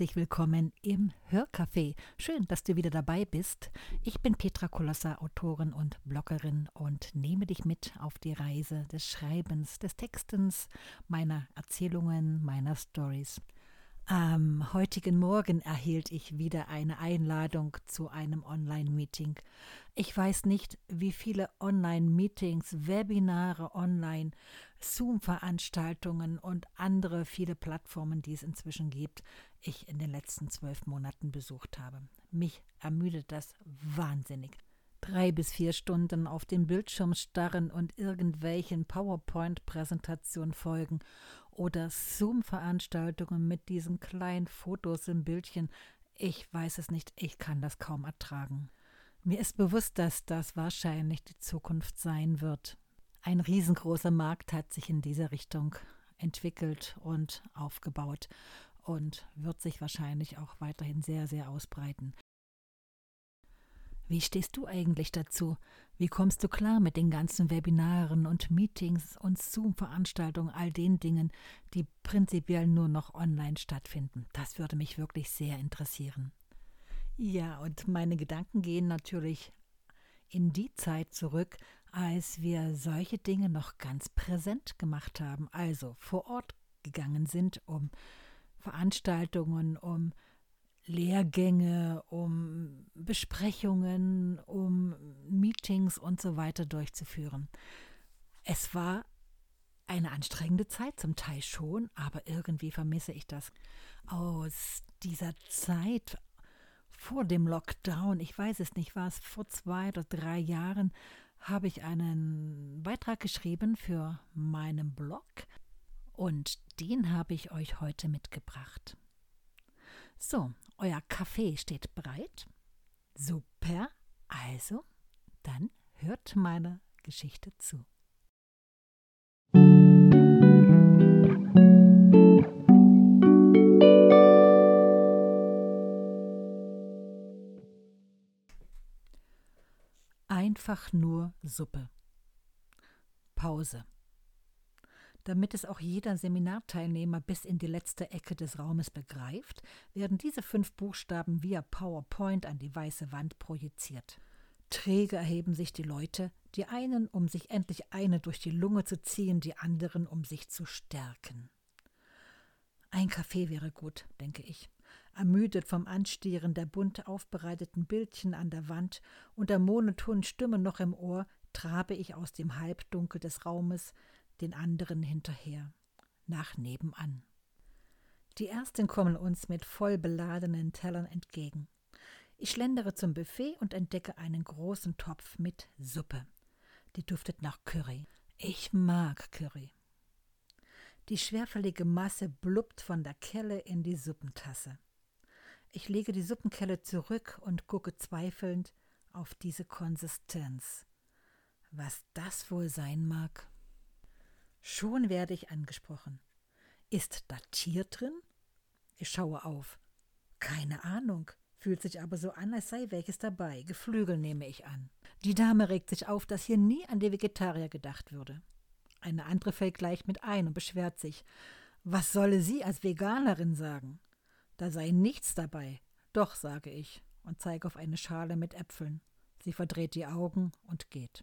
herzlich willkommen im Hörcafé. Schön, dass du wieder dabei bist. Ich bin Petra Kolossa, Autorin und Bloggerin und nehme dich mit auf die Reise des Schreibens, des Textens, meiner Erzählungen, meiner Stories. Am heutigen Morgen erhielt ich wieder eine Einladung zu einem Online-Meeting. Ich weiß nicht, wie viele Online-Meetings, Webinare online, Zoom-Veranstaltungen und andere viele Plattformen, die es inzwischen gibt, ich in den letzten zwölf Monaten besucht habe. Mich ermüdet das wahnsinnig drei bis vier Stunden auf den Bildschirm starren und irgendwelchen PowerPoint-Präsentationen folgen oder Zoom-Veranstaltungen mit diesen kleinen Fotos im Bildchen. Ich weiß es nicht, ich kann das kaum ertragen. Mir ist bewusst, dass das wahrscheinlich die Zukunft sein wird. Ein riesengroßer Markt hat sich in dieser Richtung entwickelt und aufgebaut und wird sich wahrscheinlich auch weiterhin sehr, sehr ausbreiten. Wie stehst du eigentlich dazu? Wie kommst du klar mit den ganzen Webinaren und Meetings und Zoom-Veranstaltungen, all den Dingen, die prinzipiell nur noch online stattfinden? Das würde mich wirklich sehr interessieren. Ja, und meine Gedanken gehen natürlich in die Zeit zurück, als wir solche Dinge noch ganz präsent gemacht haben, also vor Ort gegangen sind, um Veranstaltungen, um Lehrgänge, um Besprechungen, um Meetings und so weiter durchzuführen. Es war eine anstrengende Zeit, zum Teil schon, aber irgendwie vermisse ich das. Aus dieser Zeit vor dem Lockdown, ich weiß es nicht, war es vor zwei oder drei Jahren, habe ich einen Beitrag geschrieben für meinen Blog und den habe ich euch heute mitgebracht. So, euer Kaffee steht bereit. Super. Also, dann hört meine Geschichte zu. Einfach nur Suppe. Pause damit es auch jeder Seminarteilnehmer bis in die letzte Ecke des Raumes begreift, werden diese fünf Buchstaben via PowerPoint an die weiße Wand projiziert. Träge erheben sich die Leute, die einen, um sich endlich eine durch die Lunge zu ziehen, die anderen, um sich zu stärken. Ein Kaffee wäre gut, denke ich. Ermüdet vom Anstieren der bunt aufbereiteten Bildchen an der Wand und der monotonen Stimme noch im Ohr, trabe ich aus dem Halbdunkel des Raumes, den anderen hinterher, nach nebenan. Die ersten kommen uns mit voll beladenen Tellern entgegen. Ich schlendere zum Buffet und entdecke einen großen Topf mit Suppe. Die duftet nach Curry. Ich mag Curry. Die schwerfällige Masse blubbt von der Kelle in die Suppentasse. Ich lege die Suppenkelle zurück und gucke zweifelnd auf diese Konsistenz. Was das wohl sein mag? Schon werde ich angesprochen. Ist da Tier drin? Ich schaue auf. Keine Ahnung, fühlt sich aber so an, als sei welches dabei. Geflügel nehme ich an. Die Dame regt sich auf, dass hier nie an die Vegetarier gedacht würde. Eine andere fällt gleich mit ein und beschwert sich. Was solle sie als Veganerin sagen? Da sei nichts dabei. Doch, sage ich und zeige auf eine Schale mit Äpfeln. Sie verdreht die Augen und geht.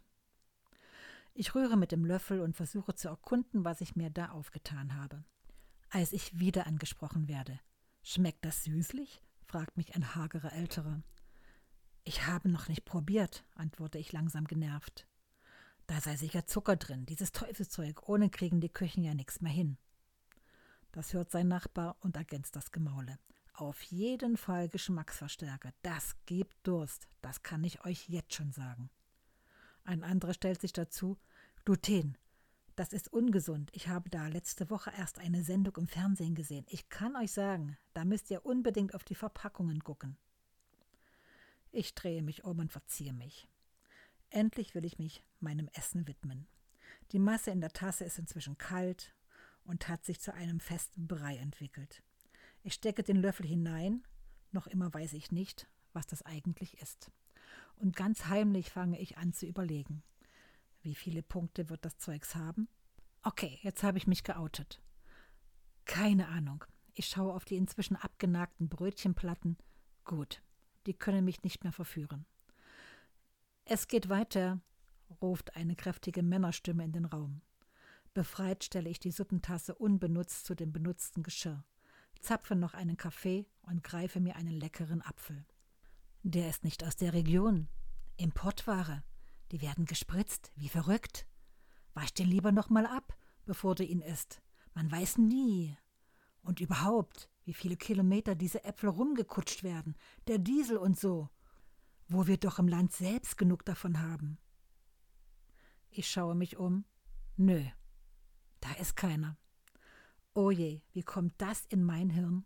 Ich rühre mit dem Löffel und versuche zu erkunden, was ich mir da aufgetan habe. Als ich wieder angesprochen werde. Schmeckt das süßlich? fragt mich ein hagerer Älterer. Ich habe noch nicht probiert, antworte ich langsam genervt. Da sei sicher Zucker drin, dieses Teufelszeug, ohne kriegen die Küchen ja nichts mehr hin. Das hört sein Nachbar und ergänzt das Gemaule. Auf jeden Fall Geschmacksverstärker. Das gibt Durst. Das kann ich euch jetzt schon sagen. Ein anderer stellt sich dazu, Gluten. Das ist ungesund. Ich habe da letzte Woche erst eine Sendung im Fernsehen gesehen. Ich kann euch sagen, da müsst ihr unbedingt auf die Verpackungen gucken. Ich drehe mich um und verziehe mich. Endlich will ich mich meinem Essen widmen. Die Masse in der Tasse ist inzwischen kalt und hat sich zu einem festen Brei entwickelt. Ich stecke den Löffel hinein, noch immer weiß ich nicht, was das eigentlich ist. Und ganz heimlich fange ich an zu überlegen. Wie viele Punkte wird das Zeugs haben? Okay, jetzt habe ich mich geoutet. Keine Ahnung. Ich schaue auf die inzwischen abgenagten Brötchenplatten. Gut, die können mich nicht mehr verführen. Es geht weiter, ruft eine kräftige Männerstimme in den Raum. Befreit stelle ich die Suppentasse unbenutzt zu dem benutzten Geschirr, zapfe noch einen Kaffee und greife mir einen leckeren Apfel. Der ist nicht aus der Region. Importware. Die werden gespritzt, wie verrückt. Wasch den lieber noch mal ab, bevor du ihn isst. Man weiß nie. Und überhaupt, wie viele Kilometer diese Äpfel rumgekutscht werden, der Diesel und so, wo wir doch im Land selbst genug davon haben. Ich schaue mich um. Nö, da ist keiner. Oh je, wie kommt das in mein Hirn?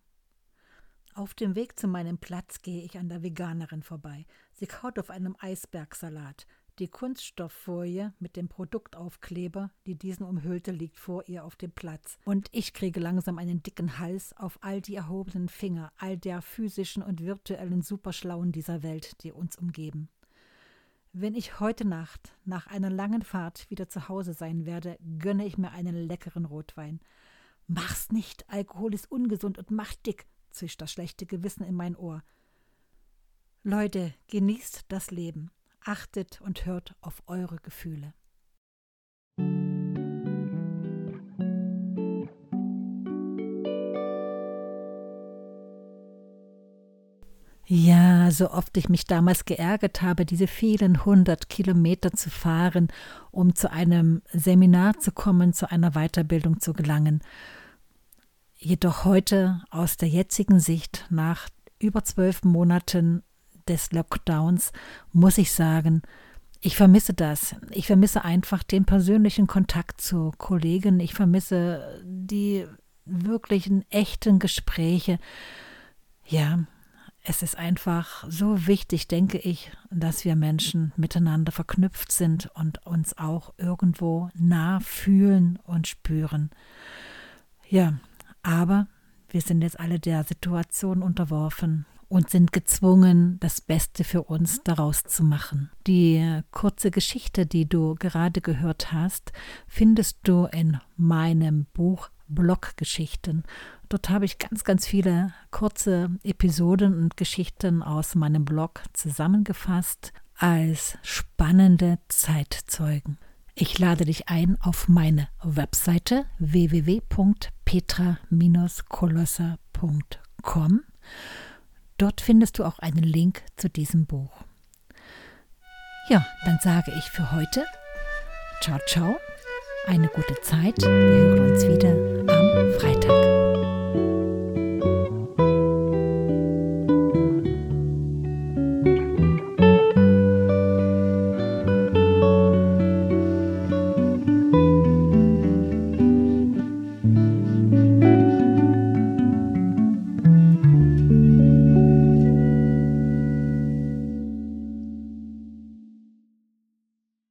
Auf dem Weg zu meinem Platz gehe ich an der Veganerin vorbei. Sie kaut auf einem Eisbergsalat. Die Kunststofffolie mit dem Produktaufkleber, die diesen umhüllte, liegt vor ihr auf dem Platz. Und ich kriege langsam einen dicken Hals auf all die erhobenen Finger, all der physischen und virtuellen Superschlauen dieser Welt, die uns umgeben. Wenn ich heute Nacht nach einer langen Fahrt wieder zu Hause sein werde, gönne ich mir einen leckeren Rotwein. Mach's nicht, Alkohol ist ungesund und macht dick, zischt das schlechte Gewissen in mein Ohr. Leute, genießt das Leben, achtet und hört auf eure Gefühle. Ja, so oft ich mich damals geärgert habe, diese vielen hundert Kilometer zu fahren, um zu einem Seminar zu kommen, zu einer Weiterbildung zu gelangen. Jedoch heute aus der jetzigen Sicht, nach über zwölf Monaten des Lockdowns, muss ich sagen, ich vermisse das. Ich vermisse einfach den persönlichen Kontakt zu Kollegen. Ich vermisse die wirklichen, echten Gespräche. Ja, es ist einfach so wichtig, denke ich, dass wir Menschen miteinander verknüpft sind und uns auch irgendwo nah fühlen und spüren. Ja, aber wir sind jetzt alle der Situation unterworfen und sind gezwungen, das Beste für uns daraus zu machen. Die kurze Geschichte, die du gerade gehört hast, findest du in meinem Buch Bloggeschichten. Dort habe ich ganz, ganz viele kurze Episoden und Geschichten aus meinem Blog zusammengefasst als spannende Zeitzeugen. Ich lade dich ein auf meine Webseite www.petra-kolosser.com. Dort findest du auch einen Link zu diesem Buch. Ja, dann sage ich für heute ciao, ciao, eine gute Zeit, wir hören uns wieder am Freitag.